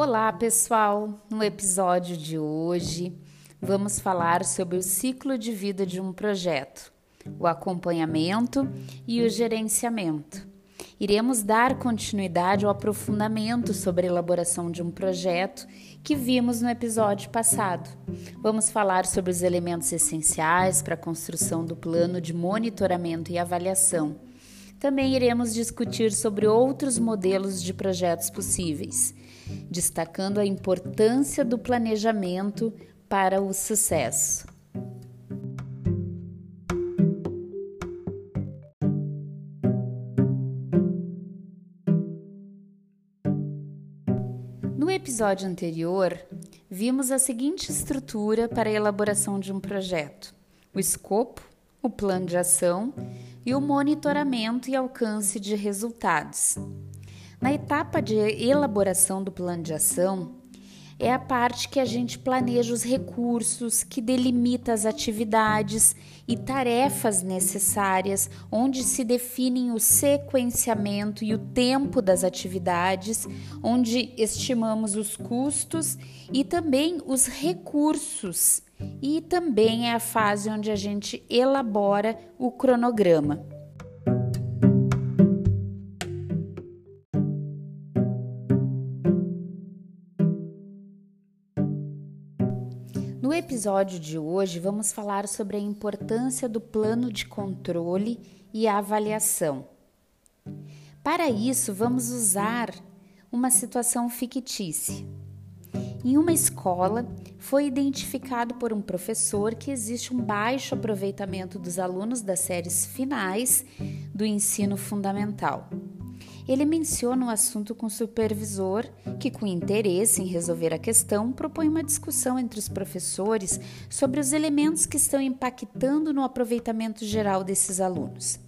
Olá, pessoal! No episódio de hoje, vamos falar sobre o ciclo de vida de um projeto, o acompanhamento e o gerenciamento. Iremos dar continuidade ao aprofundamento sobre a elaboração de um projeto que vimos no episódio passado. Vamos falar sobre os elementos essenciais para a construção do plano de monitoramento e avaliação. Também iremos discutir sobre outros modelos de projetos possíveis destacando a importância do planejamento para o sucesso. No episódio anterior, vimos a seguinte estrutura para a elaboração de um projeto: o escopo, o plano de ação e o monitoramento e alcance de resultados. Na etapa de elaboração do plano de ação, é a parte que a gente planeja os recursos, que delimita as atividades e tarefas necessárias, onde se definem o sequenciamento e o tempo das atividades, onde estimamos os custos e também os recursos. E também é a fase onde a gente elabora o cronograma. No episódio de hoje, vamos falar sobre a importância do plano de controle e avaliação. Para isso, vamos usar uma situação fictícia. Em uma escola, foi identificado por um professor que existe um baixo aproveitamento dos alunos das séries finais do ensino fundamental. Ele menciona o assunto com o supervisor, que, com interesse em resolver a questão, propõe uma discussão entre os professores sobre os elementos que estão impactando no aproveitamento geral desses alunos.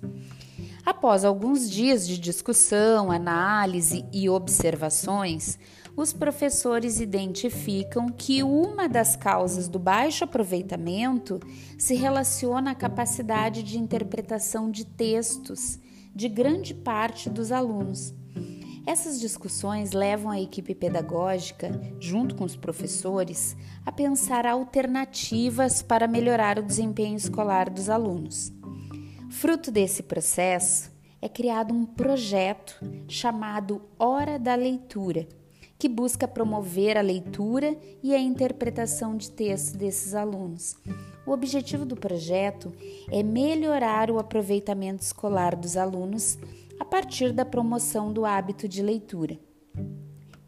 Após alguns dias de discussão, análise e observações, os professores identificam que uma das causas do baixo aproveitamento se relaciona à capacidade de interpretação de textos de grande parte dos alunos. Essas discussões levam a equipe pedagógica, junto com os professores, a pensar alternativas para melhorar o desempenho escolar dos alunos. Fruto desse processo, é criado um projeto chamado Hora da Leitura, que busca promover a leitura e a interpretação de textos desses alunos, o objetivo do projeto é melhorar o aproveitamento escolar dos alunos a partir da promoção do hábito de leitura.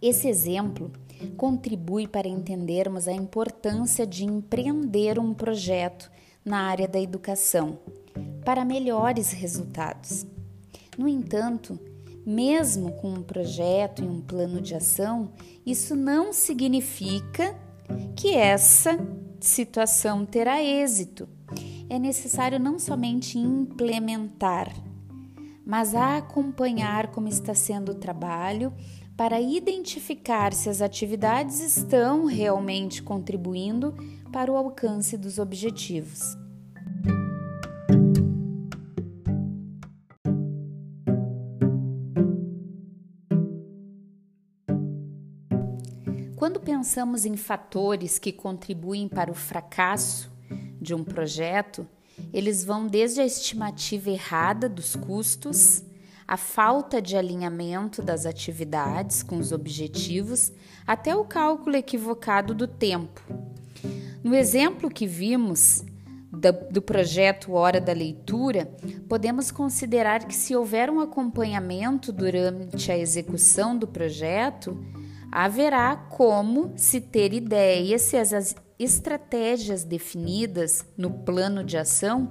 Esse exemplo contribui para entendermos a importância de empreender um projeto na área da educação para melhores resultados. No entanto, mesmo com um projeto e um plano de ação, isso não significa que essa situação terá êxito. É necessário não somente implementar, mas acompanhar como está sendo o trabalho para identificar se as atividades estão realmente contribuindo para o alcance dos objetivos. Pensamos em fatores que contribuem para o fracasso de um projeto, eles vão desde a estimativa errada dos custos, a falta de alinhamento das atividades com os objetivos, até o cálculo equivocado do tempo. No exemplo que vimos do projeto Hora da Leitura, podemos considerar que, se houver um acompanhamento durante a execução do projeto, haverá como se ter ideia se as estratégias definidas no plano de ação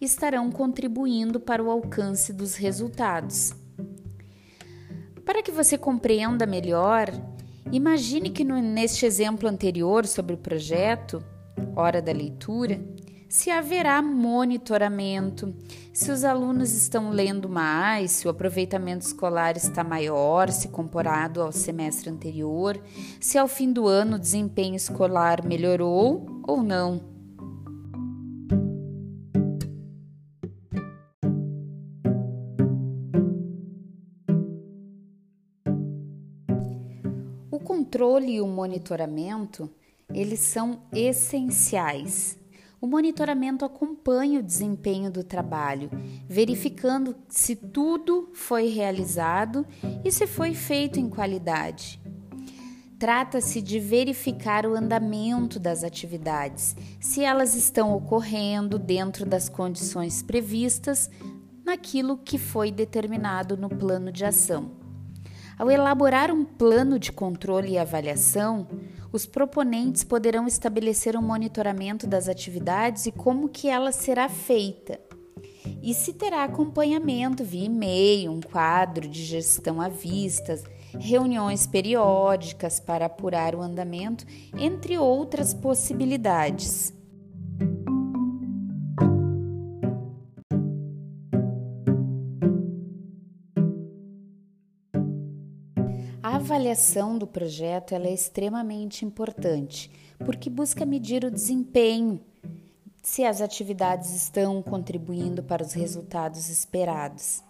estarão contribuindo para o alcance dos resultados. Para que você compreenda melhor, imagine que no, neste exemplo anterior sobre o projeto, Hora da Leitura, se haverá monitoramento, se os alunos estão lendo mais, se o aproveitamento escolar está maior se comparado ao semestre anterior, se ao fim do ano o desempenho escolar melhorou ou não. O controle e o monitoramento, eles são essenciais. O monitoramento acompanha o desempenho do trabalho, verificando se tudo foi realizado e se foi feito em qualidade. Trata-se de verificar o andamento das atividades, se elas estão ocorrendo dentro das condições previstas naquilo que foi determinado no plano de ação. Ao elaborar um plano de controle e avaliação, os proponentes poderão estabelecer um monitoramento das atividades e como que ela será feita. E se terá acompanhamento via e-mail, um quadro de gestão à vista, reuniões periódicas para apurar o andamento, entre outras possibilidades. Avaliação do projeto é extremamente importante, porque busca medir o desempenho, se as atividades estão contribuindo para os resultados esperados.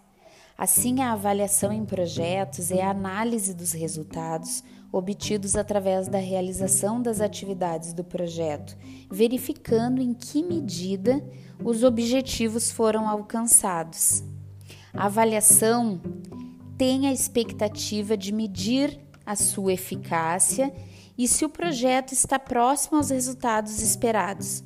Assim, a avaliação em projetos é a análise dos resultados obtidos através da realização das atividades do projeto, verificando em que medida os objetivos foram alcançados. A avaliação tem a expectativa de medir a sua eficácia e se o projeto está próximo aos resultados esperados.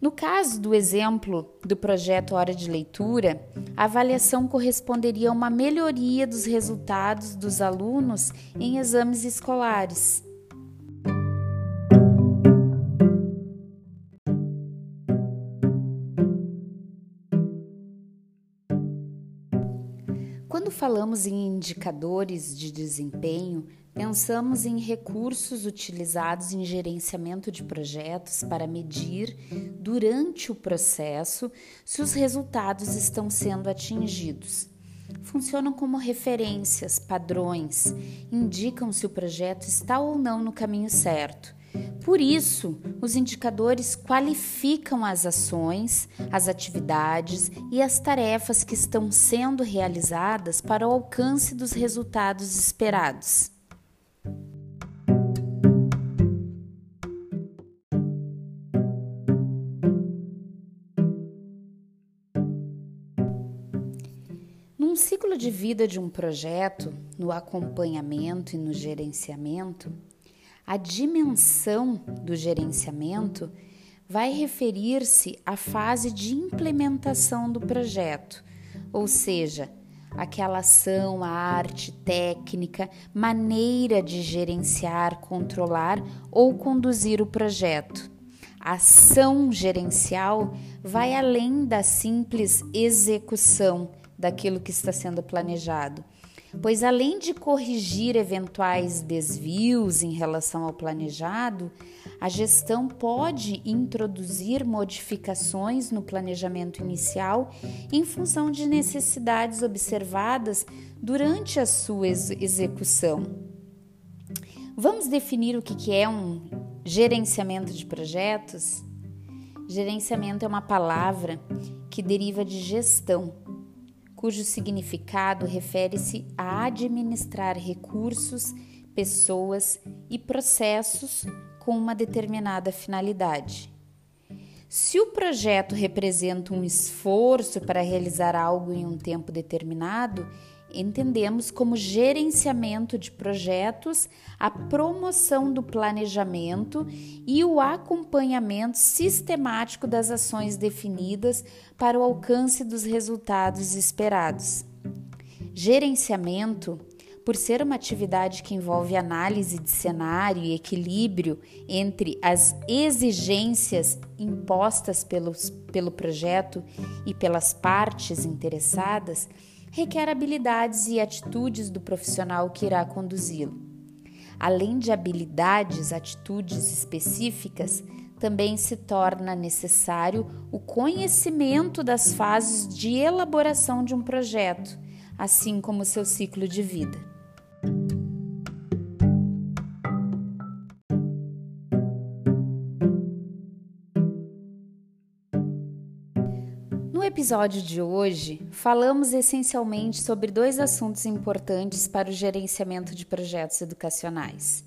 No caso do exemplo do projeto Hora de Leitura, a avaliação corresponderia a uma melhoria dos resultados dos alunos em exames escolares. Falamos em indicadores de desempenho, pensamos em recursos utilizados em gerenciamento de projetos para medir, durante o processo, se os resultados estão sendo atingidos. Funcionam como referências, padrões, indicam se o projeto está ou não no caminho certo por isso, os indicadores qualificam as ações, as atividades e as tarefas que estão sendo realizadas para o alcance dos resultados esperados. Num ciclo de vida de um projeto, no acompanhamento e no gerenciamento, a dimensão do gerenciamento vai referir-se à fase de implementação do projeto, ou seja, aquela ação, a arte, técnica, maneira de gerenciar, controlar ou conduzir o projeto. A ação gerencial vai além da simples execução daquilo que está sendo planejado pois além de corrigir eventuais desvios em relação ao planejado, a gestão pode introduzir modificações no planejamento inicial em função de necessidades observadas durante a sua execução. Vamos definir o que é um gerenciamento de projetos? Gerenciamento é uma palavra que deriva de gestão cujo significado refere-se a administrar recursos, pessoas e processos com uma determinada finalidade. Se o projeto representa um esforço para realizar algo em um tempo determinado, entendemos como gerenciamento de projetos a promoção do planejamento e o acompanhamento sistemático das ações definidas para o alcance dos resultados esperados. Gerenciamento, por ser uma atividade que envolve análise de cenário e equilíbrio entre as exigências impostas pelos, pelo projeto e pelas partes interessadas, requer habilidades e atitudes do profissional que irá conduzi-lo. Além de habilidades, atitudes específicas, também se torna necessário o conhecimento das fases de elaboração de um projeto, assim como seu ciclo de vida. Episódio de hoje, falamos essencialmente sobre dois assuntos importantes para o gerenciamento de projetos educacionais: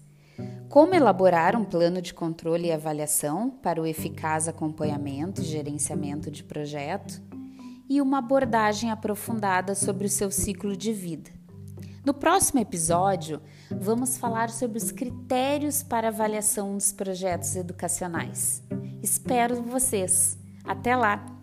como elaborar um plano de controle e avaliação para o eficaz acompanhamento e gerenciamento de projeto e uma abordagem aprofundada sobre o seu ciclo de vida. No próximo episódio, vamos falar sobre os critérios para avaliação dos projetos educacionais. Espero vocês! Até lá!